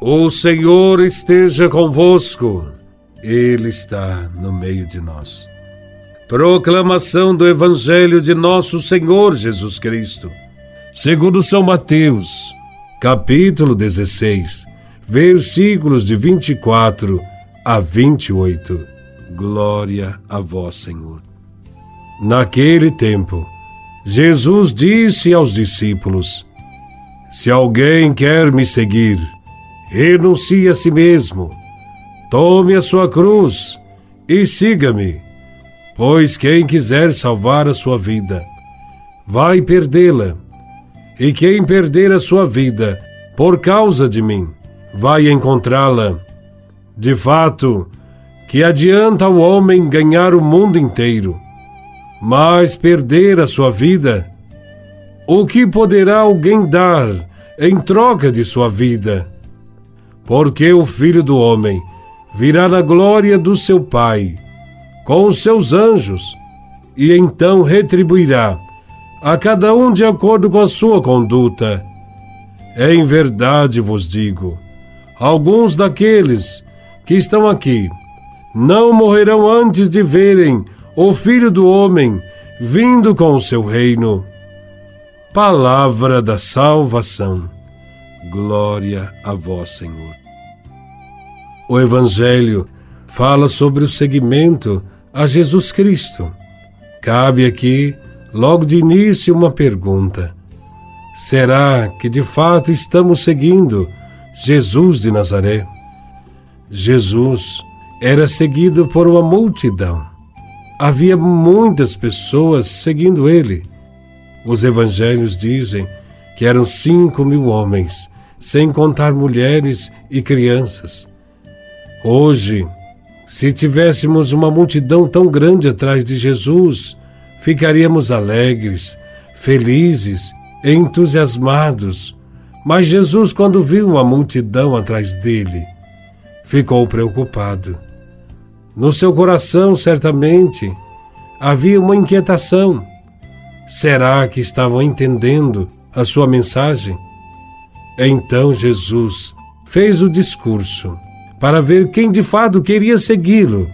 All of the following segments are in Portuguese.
O Senhor esteja convosco, Ele está no meio de nós. Proclamação do Evangelho de Nosso Senhor Jesus Cristo, segundo São Mateus, capítulo 16, versículos de 24 a 28. Glória a Vós, Senhor. Naquele tempo, Jesus disse aos discípulos: Se alguém quer me seguir, renuncie a si mesmo, tome a sua cruz e siga-me. Pois quem quiser salvar a sua vida, vai perdê-la. E quem perder a sua vida por causa de mim, vai encontrá-la. De fato, que adianta o homem ganhar o mundo inteiro, mas perder a sua vida? O que poderá alguém dar em troca de sua vida? Porque o Filho do Homem virá na glória do seu Pai, com os seus anjos, e então retribuirá a cada um de acordo com a sua conduta. Em verdade vos digo: alguns daqueles que estão aqui não morrerão antes de verem o Filho do Homem vindo com o seu reino. Palavra da salvação. Glória a vós, Senhor. O Evangelho fala sobre o seguimento a Jesus Cristo. Cabe aqui, logo de início, uma pergunta: será que de fato estamos seguindo Jesus de Nazaré? Jesus era seguido por uma multidão. Havia muitas pessoas seguindo ele. Os evangelhos dizem que eram cinco mil homens sem contar mulheres e crianças. Hoje, se tivéssemos uma multidão tão grande atrás de Jesus, ficaríamos alegres, felizes, entusiasmados. Mas Jesus, quando viu uma multidão atrás dele, ficou preocupado. No seu coração, certamente, havia uma inquietação. Será que estavam entendendo a sua mensagem? Então Jesus fez o discurso para ver quem de fato queria segui-lo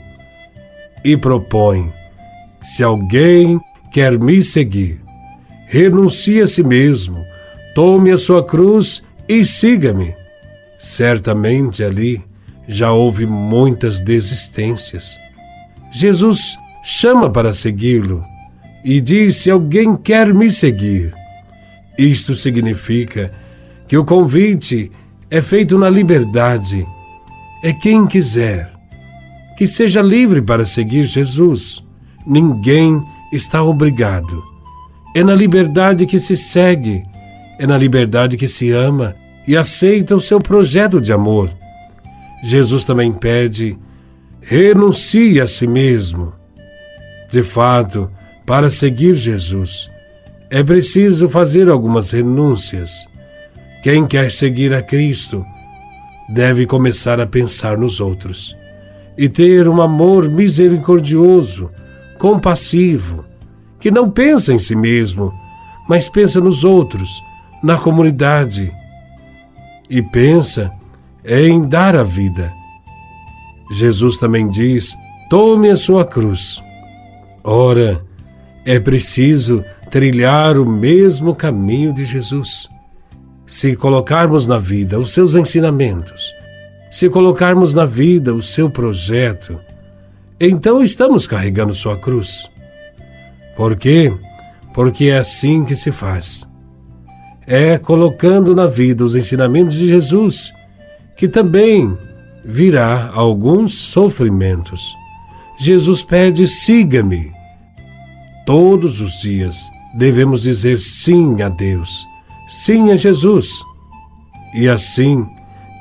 e propõe: se alguém quer me seguir, renuncie a si mesmo, tome a sua cruz e siga-me. Certamente ali já houve muitas desistências. Jesus chama para segui-lo e diz: se alguém quer me seguir. Isto significa que o convite é feito na liberdade. É quem quiser que seja livre para seguir Jesus. Ninguém está obrigado. É na liberdade que se segue, é na liberdade que se ama e aceita o seu projeto de amor. Jesus também pede: renuncie a si mesmo. De fato, para seguir Jesus, é preciso fazer algumas renúncias. Quem quer seguir a Cristo deve começar a pensar nos outros e ter um amor misericordioso, compassivo, que não pensa em si mesmo, mas pensa nos outros, na comunidade. E pensa em dar a vida. Jesus também diz: tome a sua cruz. Ora, é preciso trilhar o mesmo caminho de Jesus. Se colocarmos na vida os seus ensinamentos, se colocarmos na vida o seu projeto, então estamos carregando sua cruz. Por quê? Porque é assim que se faz. É colocando na vida os ensinamentos de Jesus, que também virá alguns sofrimentos. Jesus pede: siga-me. Todos os dias devemos dizer sim a Deus sim a Jesus. E assim,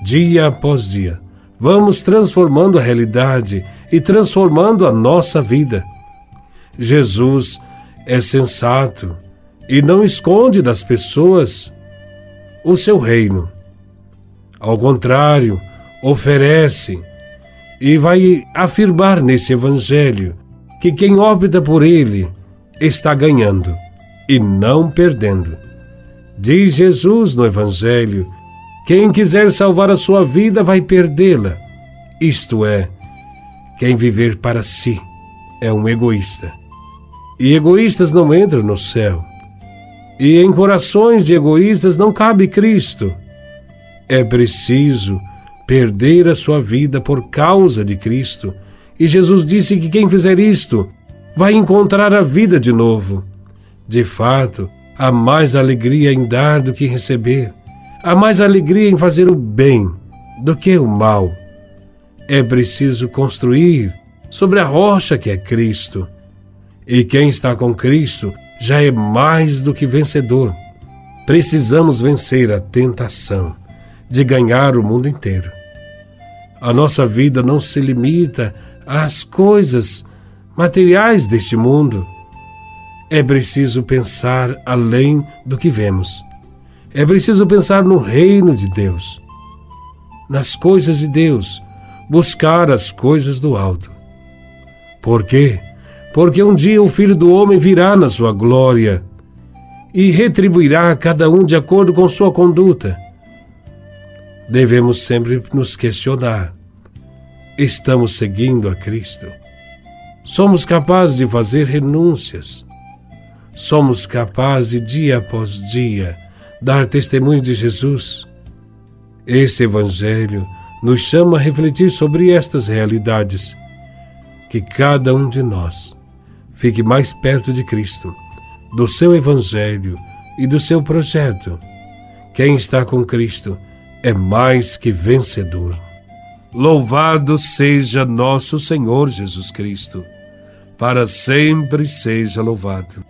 dia após dia, vamos transformando a realidade e transformando a nossa vida. Jesus é sensato e não esconde das pessoas o seu reino. Ao contrário, oferece e vai afirmar nesse Evangelho que quem opta por ele está ganhando e não perdendo. Diz Jesus no Evangelho Quem quiser salvar a sua vida vai perdê-la. Isto é, quem viver para si é um egoísta. E egoístas não entram no céu. E em corações de egoístas não cabe Cristo. É preciso perder a sua vida por causa de Cristo. E Jesus disse que quem fizer isto vai encontrar a vida de novo. De fato, há mais alegria em dar do que receber. Há mais alegria em fazer o bem do que o mal. É preciso construir sobre a rocha que é Cristo. E quem está com Cristo já é mais do que vencedor. Precisamos vencer a tentação de ganhar o mundo inteiro. A nossa vida não se limita às coisas materiais deste mundo. É preciso pensar além do que vemos. É preciso pensar no reino de Deus, nas coisas de Deus, buscar as coisas do alto. Por quê? Porque um dia o Filho do Homem virá na sua glória e retribuirá a cada um de acordo com sua conduta. Devemos sempre nos questionar: estamos seguindo a Cristo? Somos capazes de fazer renúncias? Somos capazes, dia após dia, dar testemunho de Jesus? Esse Evangelho nos chama a refletir sobre estas realidades. Que cada um de nós fique mais perto de Cristo, do seu Evangelho e do seu projeto. Quem está com Cristo é mais que vencedor. Louvado seja nosso Senhor Jesus Cristo, para sempre seja louvado.